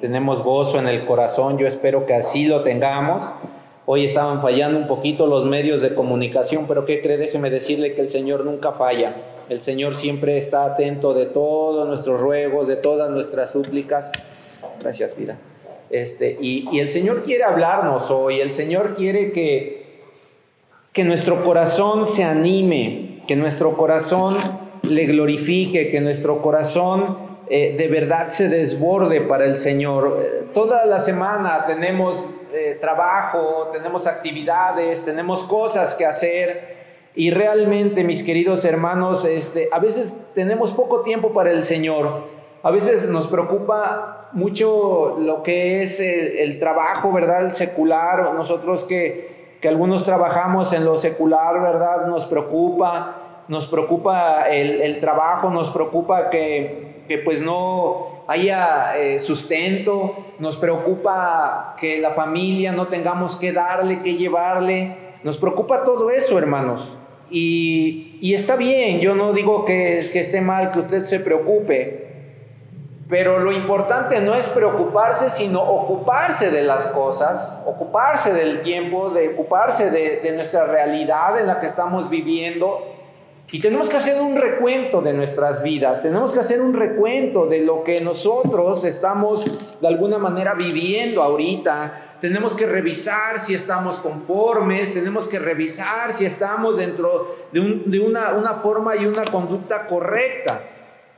tenemos gozo en el corazón, yo espero que así lo tengamos. Hoy estaban fallando un poquito los medios de comunicación, pero ¿qué cree? Déjeme decirle que el Señor nunca falla. El Señor siempre está atento de todos nuestros ruegos, de todas nuestras súplicas. Gracias, vida. Este, y, y el Señor quiere hablarnos hoy, el Señor quiere que, que nuestro corazón se anime, que nuestro corazón le glorifique, que nuestro corazón eh, de verdad se desborde para el Señor. Eh, toda la semana tenemos eh, trabajo, tenemos actividades, tenemos cosas que hacer y realmente, mis queridos hermanos, este, a veces tenemos poco tiempo para el Señor. A veces nos preocupa mucho lo que es el, trabajo, ¿verdad? El secular. Nosotros que, que algunos trabajamos en lo secular, ¿verdad? Nos preocupa nos preocupa el, trabajo, nos preocupa que, que pues no haya eh, sustento, nos preocupa que la familia no tengamos que darle, que llevarle, nos preocupa todo eso, hermanos. Y, y está bien, yo no digo que, que esté mal que usted se preocupe, pero lo importante no es preocuparse, sino ocuparse de las cosas, ocuparse del tiempo, de ocuparse de, de nuestra realidad en la que estamos viviendo y tenemos que hacer un recuento de nuestras vidas, tenemos que hacer un recuento de lo que nosotros estamos de alguna manera viviendo ahorita. Tenemos que revisar si estamos conformes, tenemos que revisar si estamos dentro de, una, forma y una conducta correcta.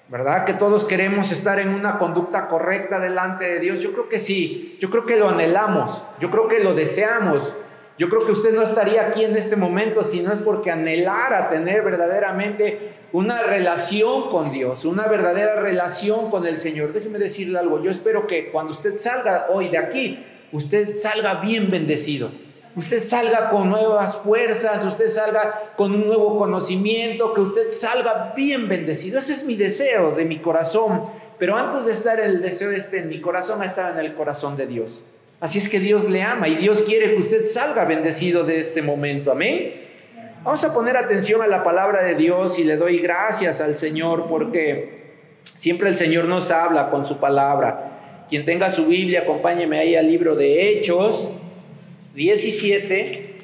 ¿Verdad? Que todos queremos estar en una conducta correcta delante de Dios. Yo creo que sí, yo creo que lo anhelamos, yo creo que lo deseamos. Yo creo que usted no estaría aquí en este momento si no es porque anhelara tener verdaderamente una relación con Dios, una verdadera relación con el Señor. Déjeme decirle algo, yo espero que cuando usted salga hoy de aquí, usted salga bien bendecido. Usted salga con nuevas fuerzas, usted salga con un nuevo conocimiento, que usted salga bien bendecido. Ese es mi deseo de mi corazón. Pero antes de estar el deseo este en mi corazón, ha estado en el corazón de Dios. Así es que Dios le ama y Dios quiere que usted salga bendecido de este momento. Amén. Vamos a poner atención a la palabra de Dios y le doy gracias al Señor porque siempre el Señor nos habla con su palabra. Quien tenga su Biblia, acompáñeme ahí al libro de Hechos 17.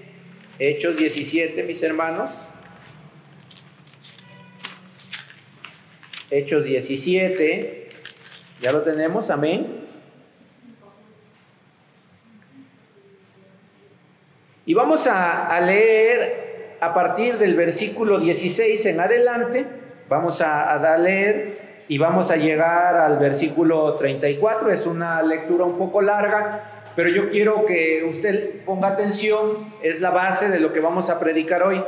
Hechos 17, mis hermanos. Hechos 17. Ya lo tenemos, amén. Y vamos a, leer a partir del versículo 16 en adelante, vamos a, a leer y vamos a llegar al versículo 34. Es una lectura un poco larga, pero yo quiero que usted ponga atención, es la base de lo que vamos a predicar hoy.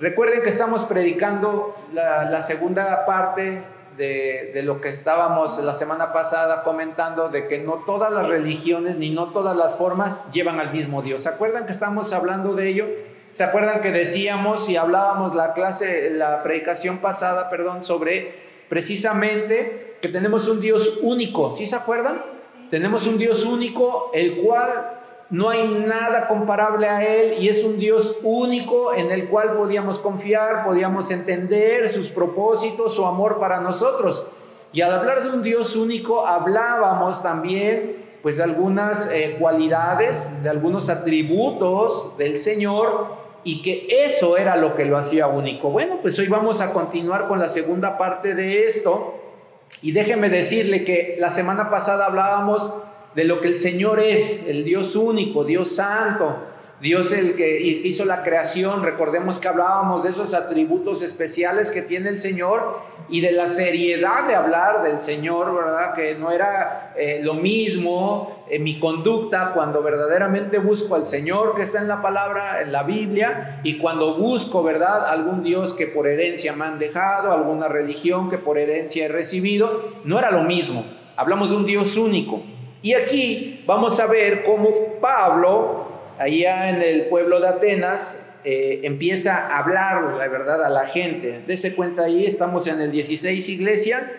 Recuerden que estamos predicando la, la segunda parte de, lo que estábamos la semana pasada comentando, de que no todas las religiones ni no todas las formas llevan al mismo Dios. ¿Se acuerdan que estamos hablando de ello? ¿Se acuerdan que decíamos y hablábamos la clase, la predicación pasada, perdón, sobre precisamente que tenemos un Dios único? ¿Sí se acuerdan? Tenemos un Dios único, el cual no hay nada comparable a Él y es un Dios único en el cual podíamos confiar, podíamos entender sus propósitos, su amor para nosotros. Y al hablar de un Dios único, hablábamos también pues de algunas eh, cualidades, de algunos atributos del Señor y que eso era lo que lo hacía único. Bueno, pues hoy vamos a continuar con la segunda parte de esto y déjeme decirle que la semana pasada hablábamos de lo que el Señor es, el Dios único, Dios santo, Dios el que hizo la creación. Recordemos que hablábamos de esos atributos especiales que tiene el Señor y de la seriedad de hablar del Señor, ¿verdad? Que no era eh, lo mismo en mi conducta cuando verdaderamente busco al Señor que está en la palabra, en la Biblia, y cuando busco, ¿verdad? Algún Dios que por herencia me han dejado, alguna religión que por herencia he recibido, no era lo mismo. Hablamos de un Dios único. Y aquí vamos a ver cómo Pablo, allá en el pueblo de Atenas, eh, empieza a hablar la verdad a la gente. Dese cuenta ahí, estamos en el 16 iglesia,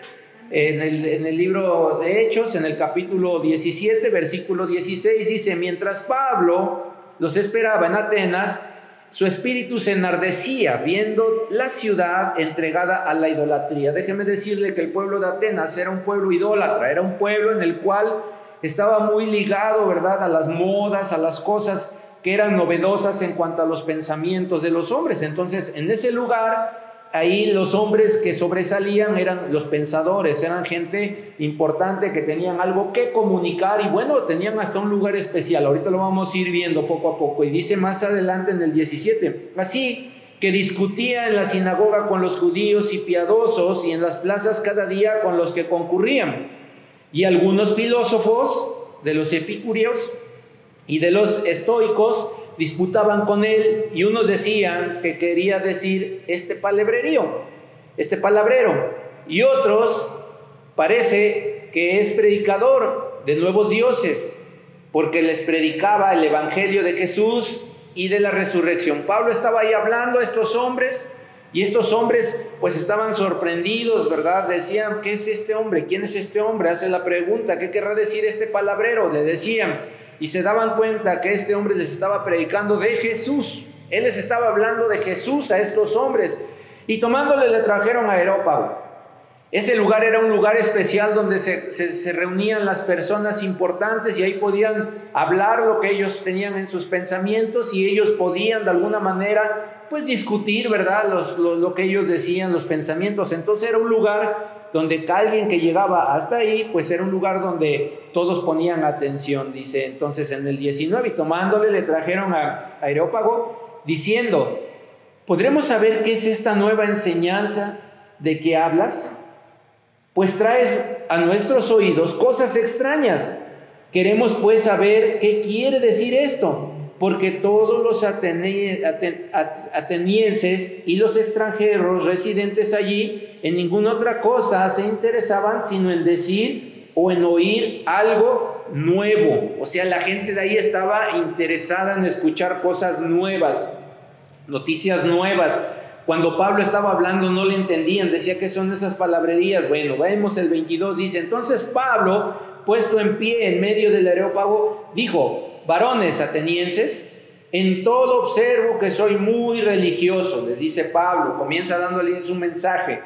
en el, en el libro de Hechos, en el capítulo 17, versículo 16, dice, mientras Pablo los esperaba en Atenas, su espíritu se enardecía viendo la ciudad entregada a la idolatría. Déjeme decirle que el pueblo de Atenas era un pueblo idólatra, era un pueblo en el cual estaba muy ligado, ¿verdad?, a las modas, a las cosas que eran novedosas en cuanto a los pensamientos de los hombres. Entonces, en ese lugar, ahí los hombres que sobresalían eran los pensadores, eran gente importante que tenían algo que comunicar y bueno, tenían hasta un lugar especial. Ahorita lo vamos a ir viendo poco a poco. Y dice más adelante en el 17, así que discutía en la sinagoga con los judíos y piadosos y en las plazas cada día con los que concurrían. Y algunos filósofos de los epicúreos y de los estoicos disputaban con él y unos decían que quería decir este palabrerío, este palabrero, y otros parece que es predicador de nuevos dioses, porque les predicaba el evangelio de Jesús y de la resurrección. Pablo estaba ahí hablando a estos hombres y estos hombres pues estaban sorprendidos, ¿verdad? Decían, ¿qué es este hombre? ¿Quién es este hombre? Hace la pregunta, ¿qué querrá decir este palabrero? Le decían y se daban cuenta que este hombre les estaba predicando de Jesús. Él les estaba hablando de Jesús a estos hombres y tomándole le trajeron a Aerópago. Ese lugar era un lugar especial donde se, reunían las personas importantes y ahí podían hablar lo que ellos tenían en sus pensamientos y ellos podían de alguna manera pues discutir, ¿verdad? lo, que ellos decían, los pensamientos. Entonces era un lugar donde alguien que llegaba hasta ahí, pues era un lugar donde todos ponían atención, dice entonces en el 19, y tomándole le trajeron a Aerópago diciendo, ¿podremos saber qué es esta nueva enseñanza de que hablas? Pues traes a nuestros oídos cosas extrañas. Queremos pues saber qué quiere decir esto, porque todos los atenienses y los extranjeros residentes allí en ninguna otra cosa se interesaban sino en decir o en oír algo nuevo. O sea, la gente de ahí estaba interesada en escuchar cosas nuevas, noticias nuevas. Cuando Pablo estaba hablando no le entendían, decía que son esas palabrerías. Bueno, vemos el 22, dice, entonces Pablo, puesto en pie en medio del areópago, dijo, varones atenienses, en todo observo que soy muy religioso, les dice Pablo, comienza dándoles un mensaje.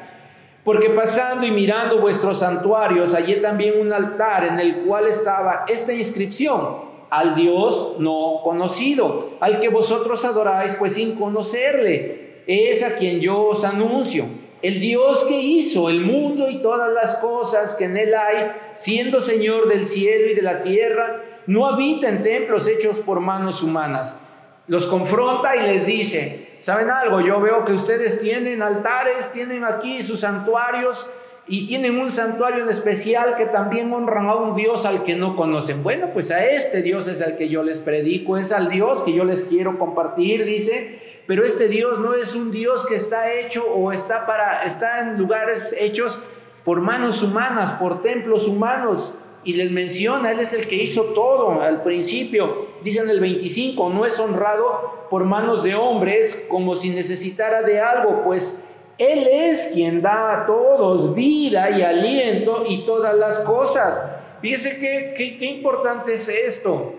Porque pasando y mirando vuestros santuarios, hallé también un altar en el cual estaba esta inscripción, al Dios no conocido, al que vosotros adoráis, pues sin conocerle es a quien yo os anuncio. El Dios que hizo el mundo y todas las cosas que en él hay, siendo Señor del cielo y de la tierra, no habita en templos hechos por manos humanas. Los confronta y les dice, ¿saben algo? Yo veo que ustedes tienen altares, tienen aquí sus santuarios y tienen un santuario en especial que también honran a un Dios al que no conocen. Bueno, pues a este Dios es al que yo les predico, es al Dios que yo les quiero compartir, dice pero este Dios no es un Dios que está hecho o está para está en lugares hechos por manos humanas, por templos humanos. Y les menciona, Él es el que hizo todo al principio. Dice en el 25, no es honrado por manos de hombres como si necesitara de algo, pues Él es quien da a todos vida y aliento y todas las cosas. Fíjese qué, qué, qué importante es esto.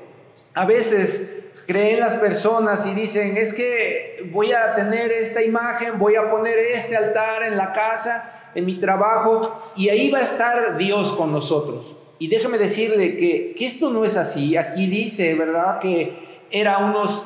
A veces creen las personas y dicen, es que voy a tener esta imagen, voy a poner este altar en la casa, en mi trabajo, y ahí va a estar Dios con nosotros. Y déjame decirle que, que esto no es así. Aquí dice, ¿verdad? Que era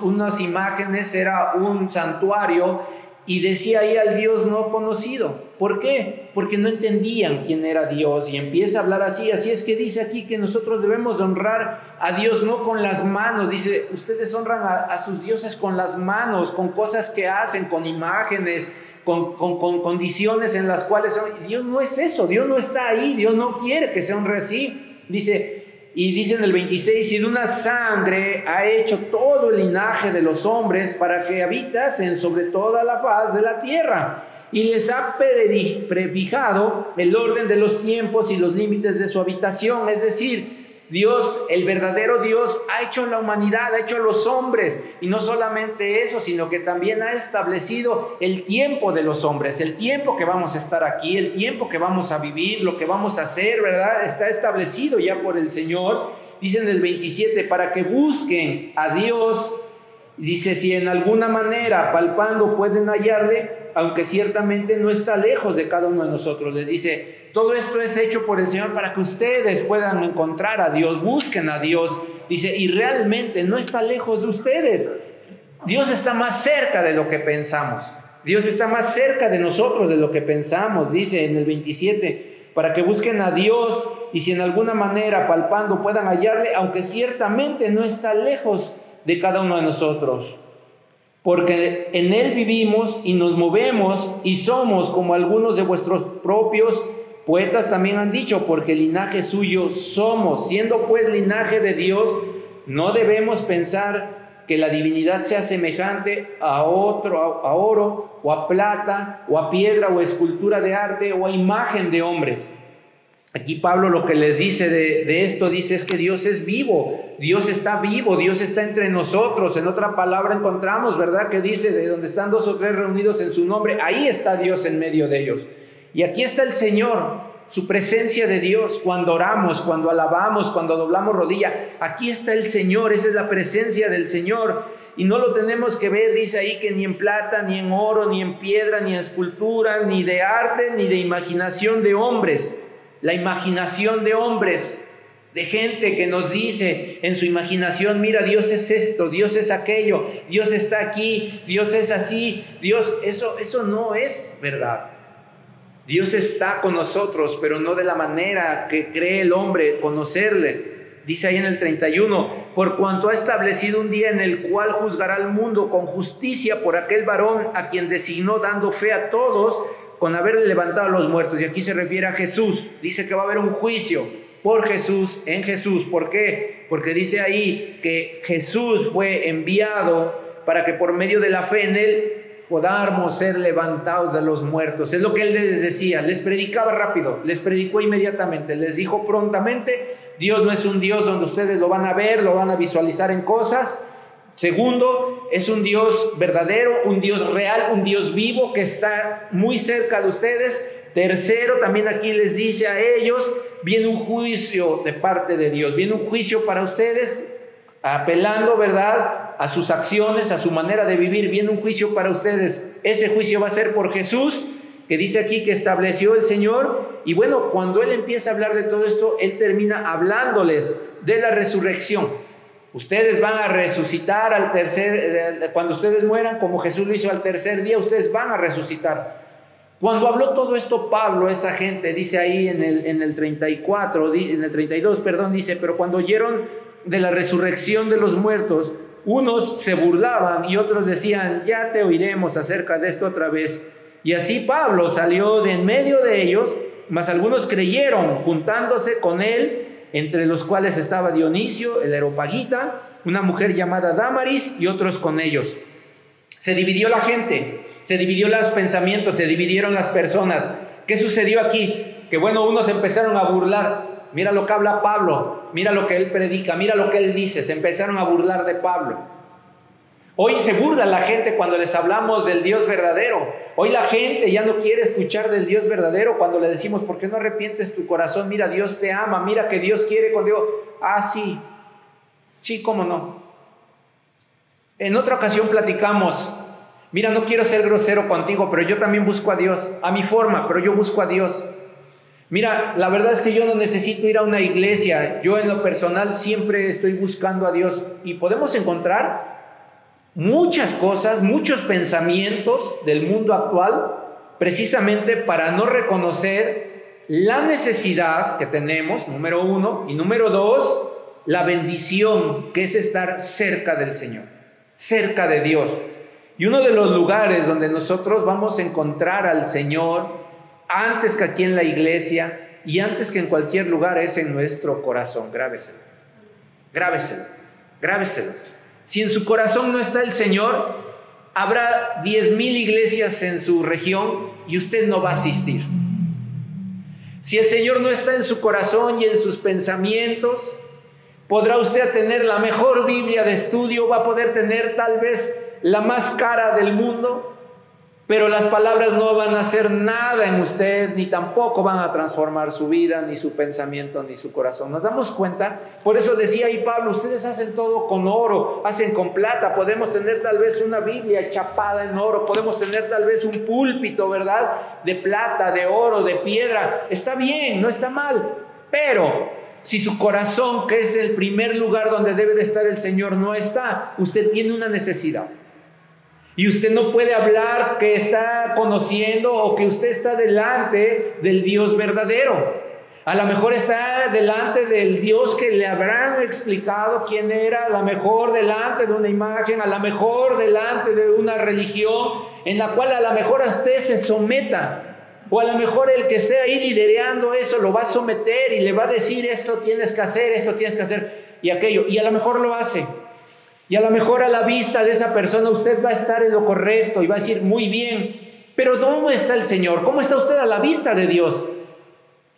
unas imágenes, era un santuario y decía ahí al Dios no conocido. ¿Por qué? Porque no entendían quién era Dios y empieza a hablar así. Así es que dice aquí que nosotros debemos honrar a Dios no con las manos. Dice, ustedes honran a, sus dioses con las manos, con cosas que hacen, con imágenes, con, con, condiciones en las cuales... Dios no es eso, Dios no está ahí, Dios no quiere que se honre así. Dice, y dice en el 26, y de una sangre ha hecho todo el linaje de los hombres para que habitasen sobre toda la faz de la tierra. Y les ha prefijado el orden de los tiempos y los límites de su habitación. Es decir, Dios, el verdadero Dios, ha hecho la humanidad, ha hecho los hombres. Y no solamente eso, sino que también ha establecido el tiempo de los hombres, el tiempo que vamos a estar aquí, el tiempo que vamos a vivir, lo que vamos a hacer, ¿verdad? Está establecido ya por el Señor. Dice en el 27, para que busquen a Dios. Dice, si en alguna manera palpando pueden hallarle, aunque ciertamente no está lejos de cada uno de nosotros. Les dice, todo esto es hecho por el Señor para que ustedes puedan encontrar a Dios, busquen a Dios. Dice, y realmente no está lejos de ustedes. Dios está más cerca de lo que pensamos. Dios está más cerca de nosotros de lo que pensamos, dice en el 27, para que busquen a Dios y si en alguna manera palpando puedan hallarle, aunque ciertamente no está lejos de cada uno de nosotros. Porque en Él vivimos y nos movemos y somos como algunos de vuestros propios poetas también han dicho, porque linaje suyo somos. Siendo pues linaje de Dios, no debemos pensar que la divinidad sea semejante a otro, a, oro, o a plata, o a piedra, o a escultura de arte, o a imagen de hombres. Aquí Pablo lo que les dice de, de, esto, dice es que Dios es vivo, Dios está vivo, Dios está entre nosotros. En otra palabra encontramos, ¿verdad? Que dice, de donde están dos o tres reunidos en su nombre, ahí está Dios en medio de ellos. Y aquí está el Señor, su presencia de Dios, cuando oramos, cuando alabamos, cuando doblamos rodilla. Aquí está el Señor, esa es la presencia del Señor. Y no lo tenemos que ver, dice ahí, que ni en plata, ni en oro, ni en piedra, ni en escultura, ni de arte, ni de imaginación de hombres. La imaginación de hombres, de gente que nos dice en su imaginación, mira, Dios es esto, Dios es aquello, Dios está aquí, Dios es así, Dios, eso, eso no es verdad. Dios está con nosotros, pero no de la manera que cree el hombre conocerle. Dice ahí en el 31, por cuanto ha establecido un día en el cual juzgará al mundo con justicia por aquel varón a quien designó dando fe a todos con haberle levantado a los muertos. Y aquí se refiere a Jesús. Dice que va a haber un juicio por Jesús, en Jesús. ¿Por qué? Porque dice ahí que Jesús fue enviado para que por medio de la fe en él podamos ser levantados de los muertos. Es lo que él les decía, les predicaba rápido, les predicó inmediatamente, les dijo prontamente, Dios no es un Dios donde ustedes lo van a ver, lo van a visualizar en cosas. Segundo, es un Dios verdadero, un Dios real, un Dios vivo que está muy cerca de ustedes. Tercero, también aquí les dice a ellos, viene un juicio de parte de Dios, viene un juicio para ustedes, apelando, ¿verdad? a sus acciones, a su manera de vivir, viene un juicio para ustedes. Ese juicio va a ser por Jesús, que dice aquí que estableció el Señor. Y bueno, cuando Él empieza a hablar de todo esto, Él termina hablándoles de la resurrección. Ustedes van a resucitar al tercer, eh, cuando ustedes mueran, como Jesús lo hizo al tercer día, ustedes van a resucitar. Cuando habló todo esto Pablo, esa gente, dice ahí en el, en el 34, en el 32, perdón, dice, pero cuando oyeron de la resurrección de los muertos, unos se burlaban y otros decían, ya te oiremos acerca de esto otra vez. Y así Pablo salió de en medio de ellos, mas algunos creyeron juntándose con él, entre los cuales estaba Dionisio, el Aeropagita, una mujer llamada Damaris y otros con ellos. Se dividió la gente, se dividió los pensamientos, se dividieron las personas. ¿Qué sucedió aquí? Que bueno, unos empezaron a burlar, mira lo que habla Pablo, mira lo que él predica, mira lo que él dice. Se empezaron a burlar de Pablo. Hoy se burla la gente cuando les hablamos del Dios verdadero. Hoy la gente ya no quiere escuchar del Dios verdadero cuando le decimos, ¿por qué no arrepientes tu corazón? Mira, Dios te ama, mira que Dios quiere contigo. Ah, sí, sí, cómo no. En otra ocasión platicamos, mira, no quiero ser grosero contigo, pero yo también busco a Dios, a mi forma, pero yo busco a Dios. Mira, la verdad es que yo no necesito ir a una iglesia. Yo en lo personal siempre estoy buscando a Dios y podemos encontrar muchas cosas, muchos pensamientos del mundo actual precisamente para no reconocer la necesidad que tenemos, número uno, y número dos, la bendición que es estar cerca del Señor, cerca de Dios. Y uno de los lugares donde nosotros vamos a encontrar al Señor antes que aquí en la iglesia y antes que en cualquier lugar es en nuestro corazón. Grábeselo, grábeselo, grábeselo. Si en su corazón no está el Señor, habrá diez mil iglesias en su región y usted no va a asistir. Si el Señor no está en su corazón y en sus pensamientos, podrá usted tener la mejor Biblia de estudio, va a poder tener tal vez la más cara del mundo, Pero las palabras no van a hacer nada en usted, ni tampoco van a transformar su vida, ni su pensamiento, ni su corazón. ¿Nos damos cuenta? Por eso decía ahí Pablo, ustedes hacen todo con oro, hacen con plata, podemos tener tal vez una Biblia chapada en oro, podemos tener tal vez un púlpito, ¿verdad? De plata, de oro, de piedra. Está bien, no está mal. Pero si su corazón, que es el primer lugar donde debe de estar el Señor, no está, usted tiene una necesidad. Y usted no puede hablar que está conociendo o que usted está delante del Dios verdadero. A lo mejor está delante del Dios que le habrán explicado quién era, a lo mejor delante de una imagen, a lo mejor delante de una religión en la cual a lo mejor usted se someta. O a lo mejor el que esté ahí liderando eso lo va a someter y le va a decir esto tienes que hacer, esto tienes que hacer y aquello. Y a lo mejor lo hace. Y a lo mejor a la vista de esa persona usted va a estar en lo correcto y va a decir, muy bien, pero ¿dónde está el Señor? ¿Cómo está usted a la vista de Dios?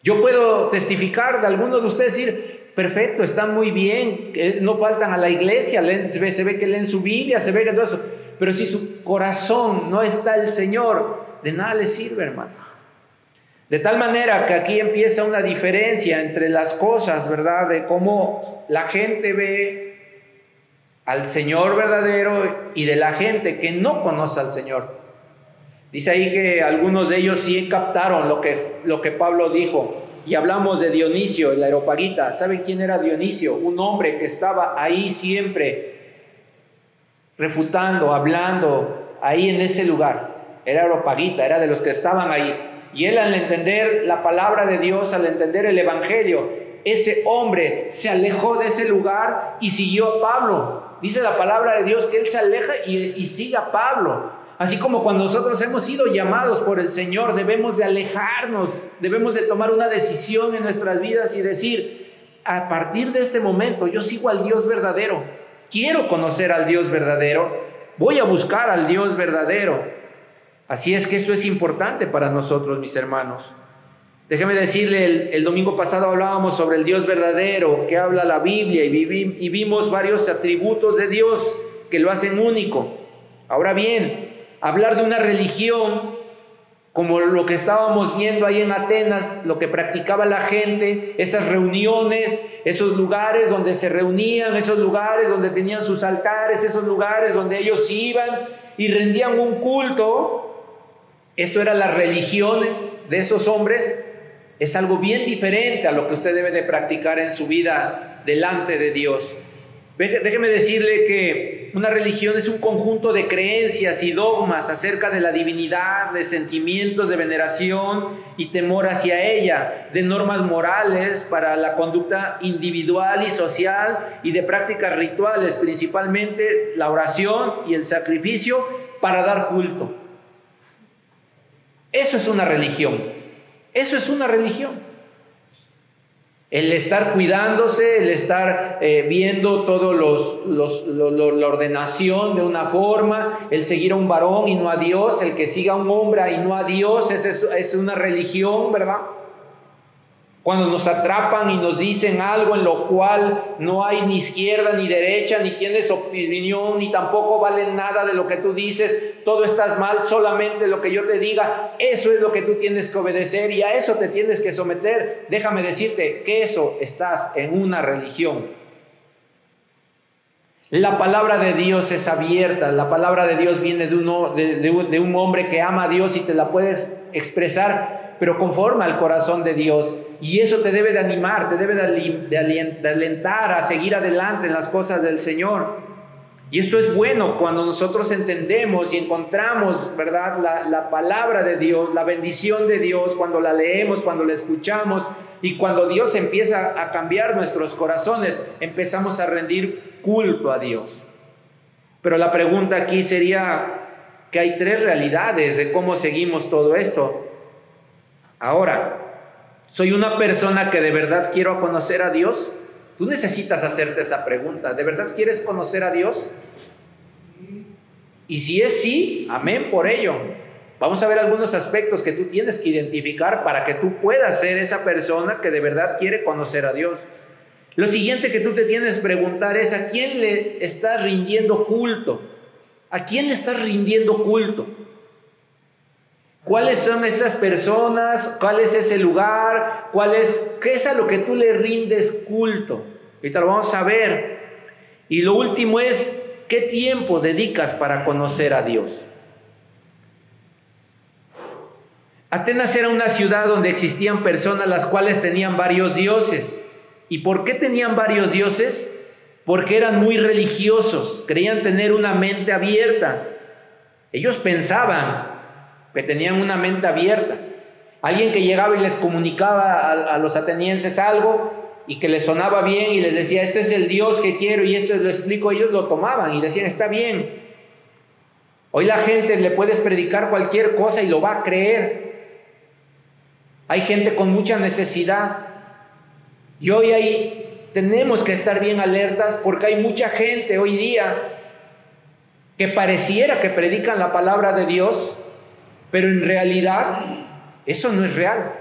Yo puedo testificar de algunos de ustedes decir, perfecto, están muy bien, no faltan a la iglesia, se ve que leen su Biblia, se ve que todo eso, pero si su corazón no está el Señor, de nada le sirve, hermano. De tal manera que aquí empieza una diferencia entre las cosas, ¿verdad? De cómo la gente ve al Señor verdadero y de la gente que no conoce al Señor. Dice ahí que algunos de ellos sí captaron lo que, lo que Pablo dijo. Y hablamos de Dionisio, el aeropagita. ¿Saben quién era Dionisio? Un hombre que estaba ahí siempre, refutando, hablando, ahí en ese lugar. Era aeropagita, era de los que estaban ahí. Y él al entender la palabra de Dios, al entender el Evangelio, ese hombre se alejó de ese lugar y siguió a Pablo. Dice la palabra de Dios que Él se aleja y, sigue a Pablo. Así como cuando nosotros hemos sido llamados por el Señor, debemos de alejarnos, debemos de tomar una decisión en nuestras vidas y decir, a partir de este momento yo sigo al Dios verdadero, quiero conocer al Dios verdadero, voy a buscar al Dios verdadero. Así es que esto es importante para nosotros, mis hermanos. Déjeme decirle, el, domingo pasado hablábamos sobre el Dios verdadero que habla la Biblia y, y vimos varios atributos de Dios que lo hacen único. Ahora bien, hablar de una religión como lo que estábamos viendo ahí en Atenas, lo que practicaba la gente, esas reuniones, esos lugares donde se reunían, esos lugares donde tenían sus altares, esos lugares donde ellos iban y rendían un culto. Esto eran las religiones de esos hombres es algo bien diferente a lo que usted debe de practicar en su vida delante de Dios. Déjeme decirle que una religión es un conjunto de creencias y dogmas acerca de la divinidad, de sentimientos de veneración y temor hacia ella, de normas morales para la conducta individual y social y de prácticas rituales, principalmente la oración y el sacrificio para dar culto. Eso es una religión. Eso es una religión. El estar cuidándose, el estar eh, viendo todo los, la ordenación de una forma, el seguir a un varón y no a Dios, el que siga a un hombre y no a Dios, es una religión, ¿verdad? Cuando nos atrapan y nos dicen algo en lo cual no hay ni izquierda ni derecha, ni tienes opinión, ni tampoco vale nada de lo que tú dices, todo estás mal, solamente lo que yo te diga, eso es lo que tú tienes que obedecer y a eso te tienes que someter. Déjame decirte que eso estás en una religión. La palabra de Dios es abierta, la palabra de Dios viene de, uno, de, un hombre que ama a Dios y te la puedes expresar, pero conforme al corazón de Dios. Y eso te debe de animar, te debe de alentar a seguir adelante en las cosas del Señor. Y esto es bueno cuando nosotros entendemos y encontramos, ¿verdad? La, palabra de Dios, la bendición de Dios, cuando la leemos, cuando la escuchamos y cuando Dios empieza a cambiar nuestros corazones, empezamos a rendir culto a Dios. Pero la pregunta aquí sería que hay tres realidades de cómo seguimos todo esto. Ahora, ¿Soy una persona que de verdad quiero conocer a Dios? Tú necesitas hacerte esa pregunta. ¿De verdad quieres conocer a Dios? Y si es sí, amén por ello. Vamos a ver algunos aspectos que tú tienes que identificar para que tú puedas ser esa persona que de verdad quiere conocer a Dios. Lo siguiente que tú te tienes que preguntar es a quién le estás rindiendo culto. ¿A quién le estás rindiendo culto? ¿Cuáles son esas personas? ¿Cuál es ese lugar? ¿Cuál es, ¿Qué es a lo que tú le rindes culto? Ahorita lo vamos a ver. Y lo último es, ¿qué tiempo dedicas para conocer a Dios? Atenas era una ciudad donde existían personas las cuales tenían varios dioses. ¿Y por qué tenían varios dioses? Porque eran muy religiosos, creían tener una mente abierta. Ellos pensaban que tenían una mente abierta. Alguien que llegaba y les comunicaba a, los atenienses algo y que les sonaba bien y les decía, este es el Dios que quiero y esto lo explico, ellos lo tomaban y decían, está bien. Hoy la gente le puedes predicar cualquier cosa y lo va a creer. Hay gente con mucha necesidad. Y hoy ahí tenemos que estar bien alertas porque hay mucha gente hoy día que pareciera que predican la palabra de Dios, pero en realidad eso no es real.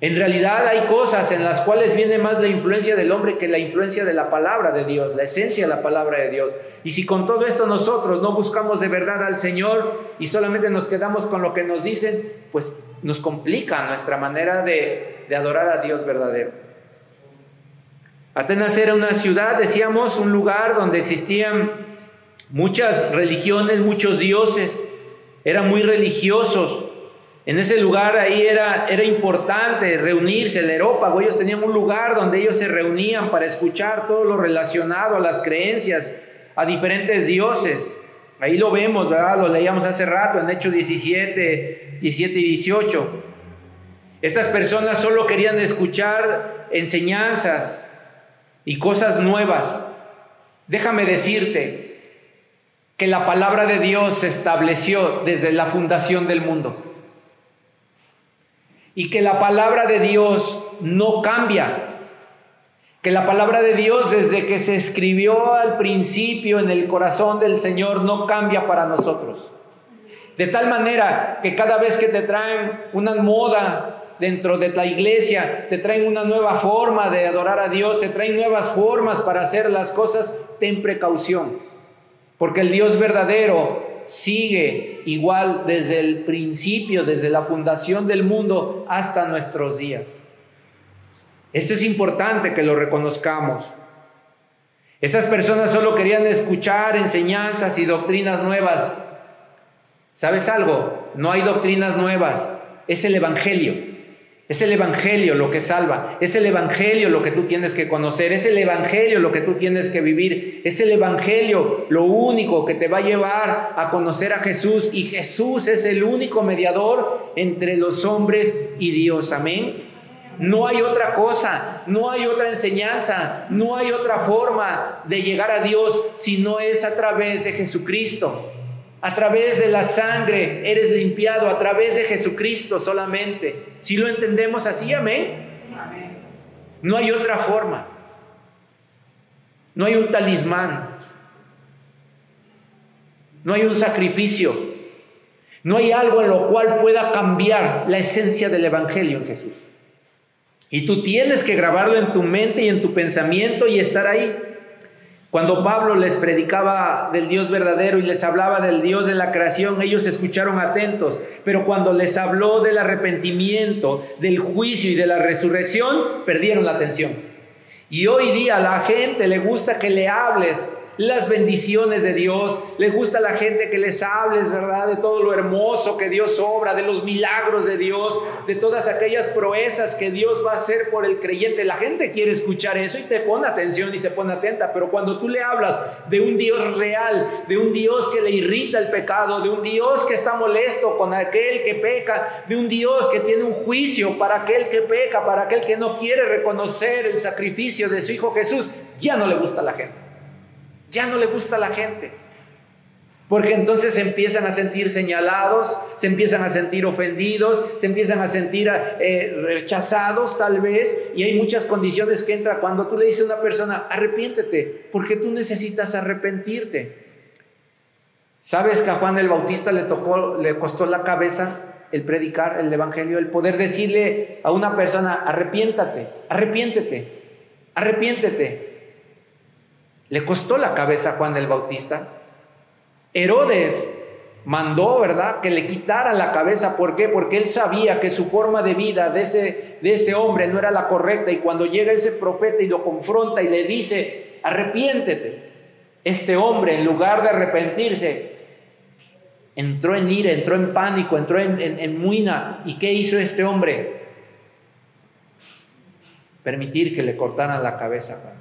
En realidad hay cosas en las cuales viene más la influencia del hombre que la influencia de la palabra de Dios, la esencia de la palabra de Dios. Y si con todo esto nosotros no buscamos de verdad al Señor y solamente nos quedamos con lo que nos dicen, pues nos complica nuestra manera de, de adorar a Dios verdadero. Atenas era una ciudad, decíamos, un lugar donde existían muchas religiones, muchos dioses eran muy religiosos. En ese lugar ahí era, era importante reunirse, el Erópago, ellos tenían un lugar donde ellos se reunían para escuchar todo lo relacionado a las creencias, a diferentes dioses. Ahí lo vemos, ¿verdad? Lo leíamos hace rato en Hechos 17, 17 y 18. Estas personas solo querían escuchar enseñanzas y cosas nuevas. Déjame decirte, que la palabra de Dios se estableció desde la fundación del mundo. Y que la palabra de Dios no cambia. Que la palabra de Dios desde que se escribió al principio en el corazón del Señor no cambia para nosotros. De tal manera que cada vez que te traen una moda dentro de la iglesia, te traen una nueva forma de adorar a Dios, te traen nuevas formas para hacer las cosas, ten precaución porque el Dios verdadero sigue igual desde el principio, desde la fundación del mundo hasta nuestros días. Esto es importante que lo reconozcamos. Esas personas solo querían escuchar enseñanzas y doctrinas nuevas. ¿Sabes algo? No hay doctrinas nuevas, es el Evangelio. Es el Evangelio lo que salva, es el Evangelio lo que tú tienes que conocer, es el Evangelio lo que tú tienes que vivir, es el Evangelio lo único que te va a llevar a conocer a Jesús. Y Jesús es el único mediador entre los hombres y Dios, amén. No hay otra cosa, no hay otra enseñanza, no hay otra forma de llegar a Dios si no es a través de Jesucristo. A través de la sangre eres limpiado, a través de Jesucristo solamente. Si lo entendemos así, amén. No hay otra forma. No hay un talismán. No hay un sacrificio. No hay algo en lo cual pueda cambiar la esencia del Evangelio en Jesús. Y tú tienes que grabarlo en tu mente y en tu pensamiento y estar ahí. Cuando Pablo les predicaba del Dios verdadero y les hablaba del Dios de la creación, ellos escucharon atentos, pero cuando les habló del arrepentimiento, del juicio y de la resurrección, perdieron la atención. Y hoy día a la gente le gusta que le hables las bendiciones de Dios, les gusta a la gente que les hables, ¿verdad? De todo lo hermoso que Dios obra, de los milagros de Dios, de todas aquellas proezas que Dios va a hacer por el creyente. La gente quiere escuchar eso y te pone atención y se pone atenta, pero cuando tú le hablas de un Dios real, de un Dios que le irrita el pecado, de un Dios que está molesto con aquel que peca, de un Dios que tiene un juicio para aquel que peca, para aquel que no quiere reconocer el sacrificio de su Hijo Jesús, ya no le gusta a la gente ya no le gusta a la gente. Porque entonces se empiezan a sentir señalados, se empiezan a sentir ofendidos, se empiezan a sentir eh, rechazados tal vez, y hay muchas condiciones que entra cuando tú le dices a una persona, arrepiéntete, porque tú necesitas arrepentirte. ¿Sabes que a Juan el Bautista le tocó, le costó la cabeza el predicar el evangelio, el poder decirle a una persona, arrepiéntate, arrepiéntete, arrepiéntete? Le costó la cabeza a Juan el Bautista. Herodes mandó, ¿verdad?, que le quitaran la cabeza. ¿Por qué? Porque él sabía que su forma de vida de ese, de ese hombre no era la correcta. Y cuando llega ese profeta y lo confronta y le dice, arrepiéntete, este hombre, en lugar de arrepentirse, entró en ira, entró en pánico, entró en, en, muina. ¿Y qué hizo este hombre? Permitir que le cortaran la cabeza.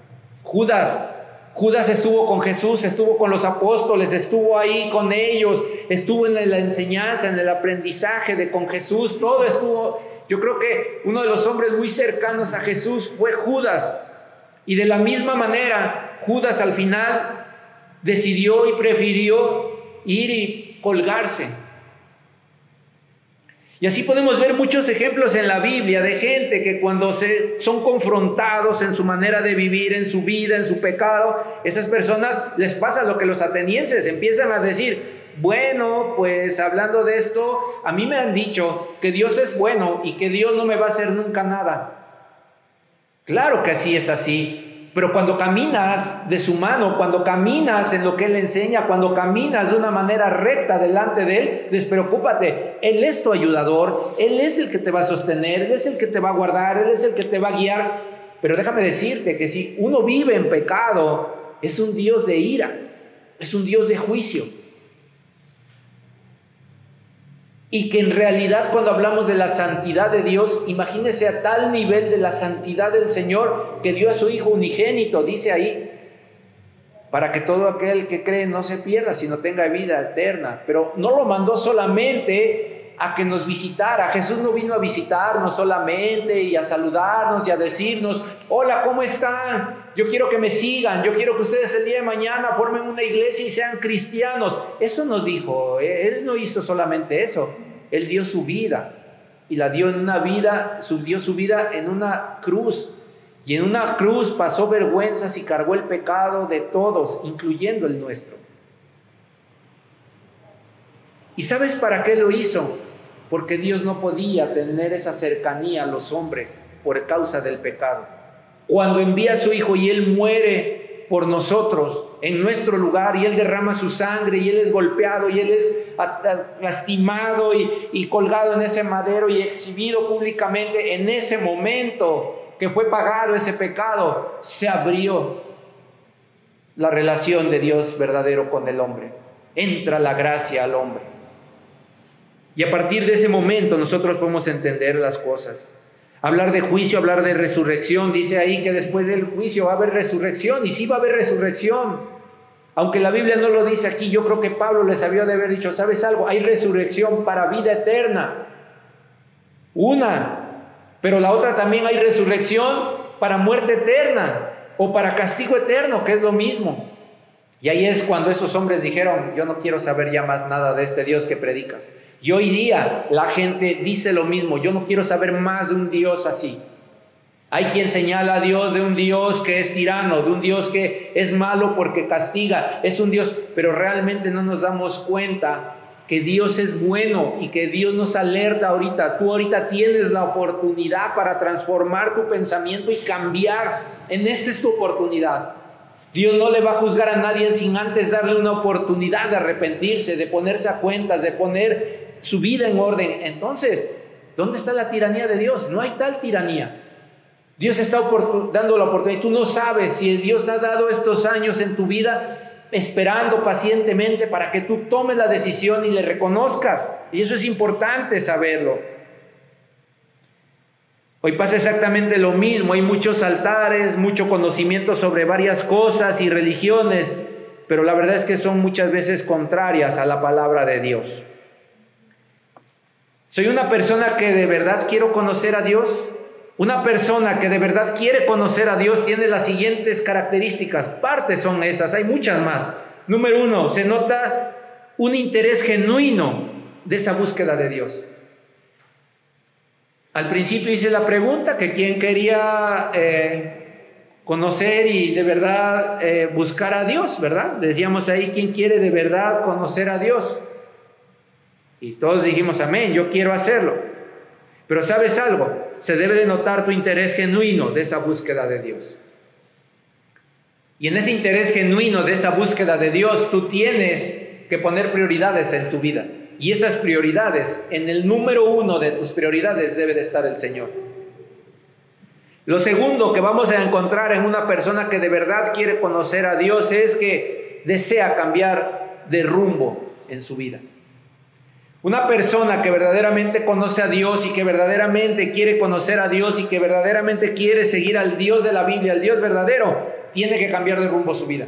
Judas Judas estuvo con Jesús, estuvo con los apóstoles, estuvo ahí con ellos, estuvo en la enseñanza, en el aprendizaje de con Jesús, todo estuvo. Yo creo que uno de los hombres muy cercanos a Jesús fue Judas. Y de la misma manera, Judas al final decidió y prefirió ir y colgarse. Y así podemos ver muchos ejemplos en la Biblia de gente que cuando se, son confrontados en su manera de vivir, en su vida, en su pecado, esas personas les pasa lo que los atenienses empiezan a decir, bueno, pues hablando de esto, a mí me han dicho que Dios es bueno y que Dios no me va a hacer nunca nada. Claro que así es así, pero cuando caminas de su mano, cuando caminas en lo que Él enseña, cuando caminas de una manera recta delante de Él, despreocúpate. Él es tu ayudador, Él es el que te va a sostener, Él es el que te va a guardar, Él es el que te va a guiar. Pero déjame decirte que si uno vive en pecado, es un Dios de ira, es un Dios de juicio. Y que en realidad cuando hablamos de la santidad de Dios, imagínese a tal nivel de la santidad del Señor que dio a su Hijo unigénito, dice ahí, para que todo aquel que cree no se pierda, sino tenga vida eterna. Pero no lo mandó solamente a que nos visitara. Jesús no vino a visitarnos solamente y a saludarnos y a decirnos, hola, ¿cómo están? Yo quiero que me sigan, yo quiero que ustedes el día de mañana formen una iglesia y sean cristianos. Eso nos dijo, Él no hizo solamente eso, Él dio su vida y la dio en una vida, dio su vida en una cruz. Y en una cruz pasó vergüenzas y cargó el pecado de todos, incluyendo el nuestro. ¿Y sabes para qué lo hizo? Porque Dios no podía tener esa cercanía a los hombres por causa del pecado cuando envía a su Hijo y Él muere por nosotros en nuestro lugar y Él derrama su sangre y Él es golpeado y Él es lastimado y, y colgado en ese madero y exhibido públicamente, en ese momento que fue pagado ese pecado, se abrió la relación de Dios verdadero con el hombre. Entra la gracia al hombre. Y a partir de ese momento nosotros podemos entender las cosas. Hablar de juicio, hablar de resurrección. Dice ahí que después del juicio va a haber resurrección. Y sí va a haber resurrección. Aunque la Biblia no lo dice aquí, yo creo que Pablo les había de haber dicho, ¿sabes algo? Hay resurrección para vida eterna. Una. Pero la otra también hay resurrección para muerte eterna o para castigo eterno, que es lo mismo. Y ahí es cuando esos hombres dijeron, yo no quiero saber ya más nada de este Dios que predicas. Y hoy día la gente dice lo mismo, yo no quiero saber más de un Dios así. Hay quien señala a Dios de un Dios que es tirano, de un Dios que es malo porque castiga, es un Dios, pero realmente no nos damos cuenta que Dios es bueno y que Dios nos alerta ahorita. Tú ahorita tienes la oportunidad para transformar tu pensamiento y cambiar. En esta es tu oportunidad. Dios no le va a juzgar a nadie sin antes darle una oportunidad de arrepentirse, de ponerse a cuentas, de poner su vida en orden. Entonces, ¿dónde está la tiranía de Dios? No hay tal tiranía. Dios está dando la oportunidad tú no sabes si Dios ha dado estos años en tu vida esperando pacientemente para que tú tomes la decisión y le reconozcas. Y eso es importante saberlo. Hoy pasa exactamente lo mismo, hay muchos altares, mucho conocimiento sobre varias cosas y religiones, pero la verdad es que son muchas veces contrarias a la palabra de Dios. Soy una persona que de verdad quiero conocer a Dios. Una persona que de verdad quiere conocer a Dios tiene las siguientes características. Partes son esas, hay muchas más. Número uno, se nota un interés genuino de esa búsqueda de Dios. Al principio hice la pregunta que quién quería eh, conocer y de verdad eh, buscar a Dios, ¿verdad? Decíamos ahí, ¿quién quiere de verdad conocer a Dios? Y todos dijimos, amén, yo quiero hacerlo. Pero sabes algo, se debe de notar tu interés genuino de esa búsqueda de Dios. Y en ese interés genuino de esa búsqueda de Dios, tú tienes que poner prioridades en tu vida. Y esas prioridades, en el número uno de tus prioridades debe de estar el Señor. Lo segundo que vamos a encontrar en una persona que de verdad quiere conocer a Dios es que desea cambiar de rumbo en su vida. Una persona que verdaderamente conoce a Dios y que verdaderamente quiere conocer a Dios y que verdaderamente quiere seguir al Dios de la Biblia, al Dios verdadero, tiene que cambiar de rumbo su vida.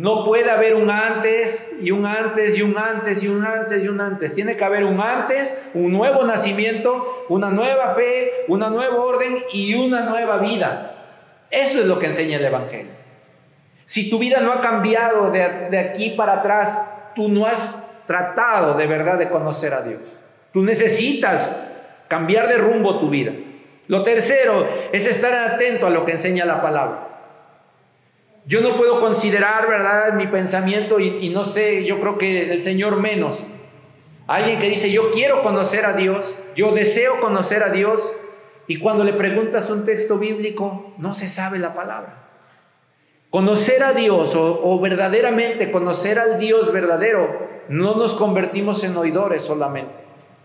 No puede haber un antes y un antes y un antes y un antes y un antes. Tiene que haber un antes, un nuevo nacimiento, una nueva fe, una nueva orden y una nueva vida. Eso es lo que enseña el Evangelio. Si tu vida no ha cambiado de, aquí para atrás, tú no has tratado de verdad de conocer a Dios. Tú necesitas cambiar de rumbo tu vida. Lo tercero es estar atento a lo que enseña la palabra. Yo no puedo considerar, ¿verdad?, mi pensamiento y, no sé, yo creo que el Señor menos. Alguien que dice, yo quiero conocer a Dios, yo deseo conocer a Dios, y cuando le preguntas un texto bíblico, no se sabe la palabra. Conocer a Dios o, o verdaderamente conocer al Dios verdadero no nos convertimos en oidores solamente,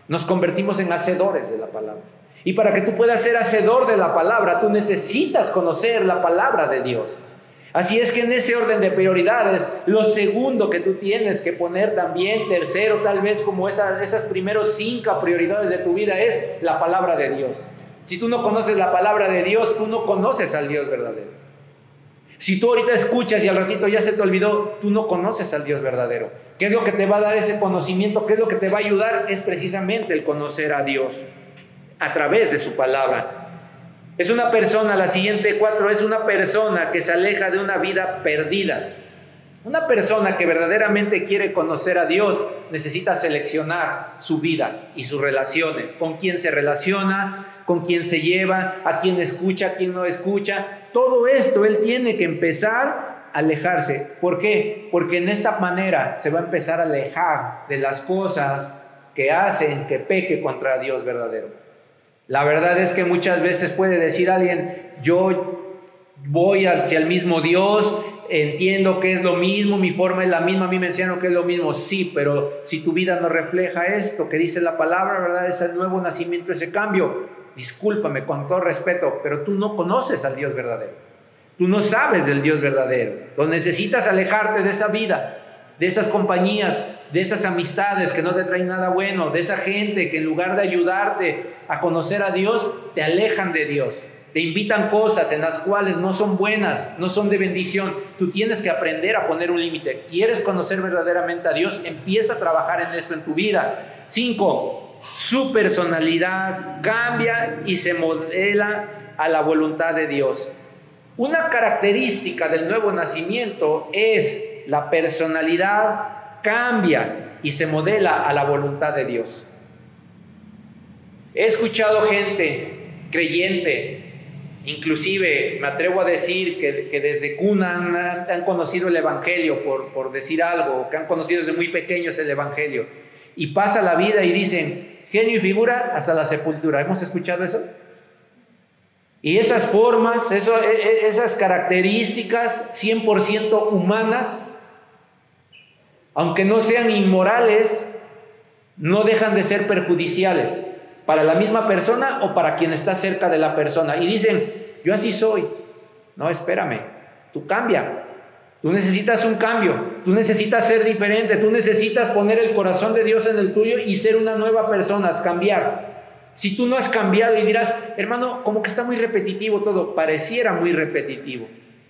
nos convertimos en hacedores de la palabra. Y para que tú puedas ser hacedor de la palabra, tú necesitas conocer la palabra de Dios. Así es que en ese orden de prioridades, lo segundo que tú tienes que poner también, tercero tal vez como esas, esas primeros cinco prioridades de tu vida es la palabra de Dios. Si tú no conoces la palabra de Dios, tú no conoces al Dios verdadero. Si tú ahorita escuchas y al ratito ya se te olvidó, tú no conoces al Dios verdadero. ¿Qué es lo que te va a dar ese conocimiento? ¿Qué es lo que te va a ayudar? Es precisamente el conocer a Dios a través de su palabra. Es una persona, la siguiente cuatro, es una persona que se aleja de una vida perdida. Una persona que verdaderamente quiere conocer a Dios necesita seleccionar su vida y sus relaciones, con quién se relaciona, con quién se lleva, a quién escucha, a quién no escucha. Todo esto él tiene que empezar a alejarse. ¿Por qué? Porque en esta manera se va a empezar a alejar de las cosas que hacen que peque contra Dios verdadero. La verdad es que muchas veces puede decir alguien, yo voy hacia el mismo Dios, entiendo que es lo mismo, mi forma es la misma, a mí me enseñaron que es lo mismo, sí, pero si tu vida no refleja esto que dice la palabra, ¿verdad? Ese nuevo nacimiento, ese cambio, discúlpame con todo respeto, pero tú no conoces al Dios verdadero. Tú no sabes del Dios verdadero. Entonces necesitas alejarte de esa vida, de esas compañías, de esas amistades que no te traen nada bueno, de esa gente que en lugar de ayudarte a conocer a Dios, te alejan de Dios. Te invitan cosas en las cuales no son buenas, no son de bendición. Tú tienes que aprender a poner un límite. ¿Quieres conocer verdaderamente a Dios? Empieza a trabajar en esto en tu vida. Cinco, su personalidad cambia y se modela a la voluntad de Dios. Una característica del nuevo nacimiento es la personalidad cambia y se modela a la voluntad de Dios. He escuchado gente creyente, inclusive me atrevo a decir que, desde cuna han, conocido el Evangelio, por, por decir algo, que han conocido desde muy pequeños el Evangelio, y pasa la vida y dicen, genio y figura hasta la sepultura. ¿Hemos escuchado eso? Y esas formas, e, e, esas características 100% humanas, aunque no sean inmorales, no dejan de ser perjudiciales para la misma persona o para quien está cerca de la persona. Y dicen, yo así soy. No, espérame, tú cambia. Tú necesitas un cambio, tú necesitas ser diferente, tú necesitas poner el corazón de Dios en el tuyo y ser una nueva persona, cambiar. Si tú no has cambiado y dirás, hermano, como que está muy repetitivo todo, pareciera muy repetitivo.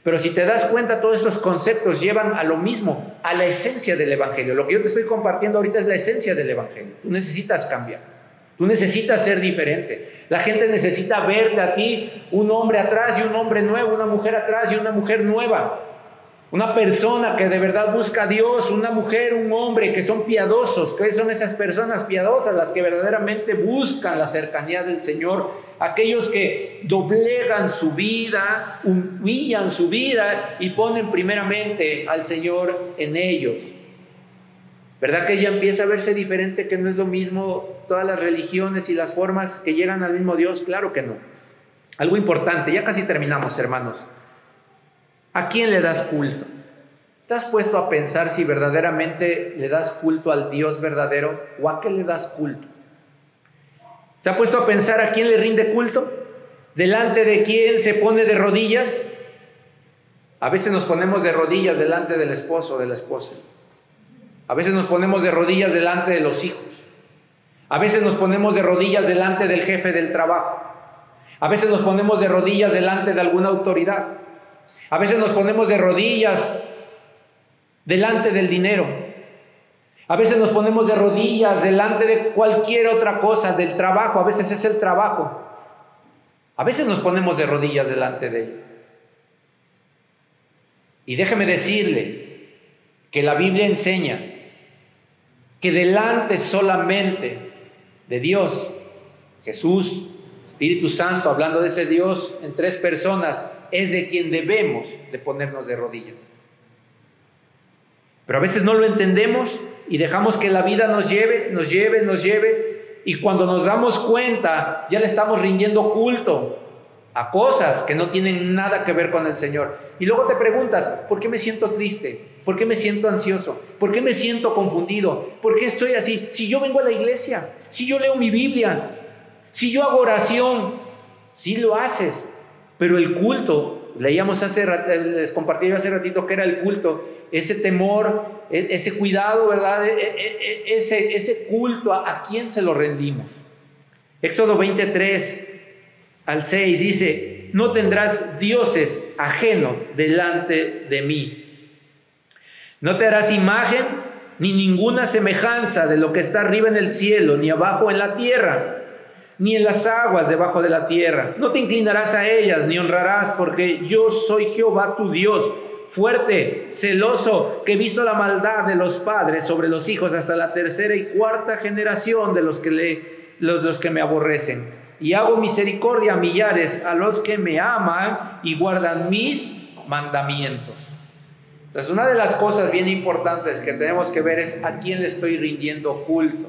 Pero si te das cuenta, todos estos conceptos llevan a lo mismo, a la esencia del Evangelio. Lo que yo te estoy compartiendo ahorita es la esencia del Evangelio. Tú necesitas cambiar. Tú necesitas ser diferente. La gente necesita verte a ti un hombre atrás y un hombre nuevo, una mujer atrás y una mujer nueva. Una persona que de verdad busca a Dios, una mujer, un hombre que son piadosos, que son esas personas piadosas las que verdaderamente buscan la cercanía del Señor, aquellos que doblegan su vida, humillan su vida y ponen primeramente al Señor en ellos. ¿Verdad que ya empieza a verse diferente, que no es lo mismo todas las religiones y las formas que llegan al mismo Dios? Claro que no. Algo importante, ya casi terminamos, hermanos. ¿A quién le das culto? ¿Te has puesto a pensar si verdaderamente le das culto al Dios verdadero o a qué le das culto? ¿Se ha puesto a pensar a quién le rinde culto? ¿Delante de quién se pone de rodillas? A veces nos ponemos de rodillas delante del esposo o de la esposa. A veces nos ponemos de rodillas delante de los hijos. A veces nos ponemos de rodillas delante del jefe del trabajo. A veces nos ponemos de rodillas delante de alguna autoridad. A veces nos ponemos de rodillas delante del dinero. A veces nos ponemos de rodillas delante de cualquier otra cosa, del trabajo. A veces es el trabajo. A veces nos ponemos de rodillas delante de él. Y déjeme decirle que la Biblia enseña que delante solamente de Dios, Jesús, Espíritu Santo, hablando de ese Dios en tres personas, es de quien debemos de ponernos de rodillas. Pero a veces no lo entendemos y dejamos que la vida nos lleve, nos lleve, nos lleve. Y cuando nos damos cuenta, ya le estamos rindiendo culto a cosas que no tienen nada que ver con el Señor. Y luego te preguntas, ¿por qué me siento triste? ¿Por qué me siento ansioso? ¿Por qué me siento confundido? ¿Por qué estoy así? Si yo vengo a la iglesia, si yo leo mi Biblia, si yo hago oración, si lo haces, pero el culto, leíamos hace, les compartí hace ratito que era el culto, ese temor, e, ese cuidado, ¿verdad? E, e, ese, ese culto, ¿a, quién se lo rendimos? Éxodo 23 al 6 dice, no tendrás dioses ajenos delante de mí. No te harás imagen ni ninguna semejanza de lo que está arriba en el cielo, ni abajo en la tierra, ni en las aguas debajo de la tierra. No te inclinarás a ellas, ni honrarás, porque yo soy Jehová tu Dios fuerte, celoso, que visto la maldad de los padres sobre los hijos hasta la tercera y cuarta generación de los que, los que me aborrecen. Y hago misericordia a millares, a los que me aman y guardan mis mandamientos. Entonces, una de las cosas bien importantes que tenemos que ver es a quién le estoy rindiendo culto.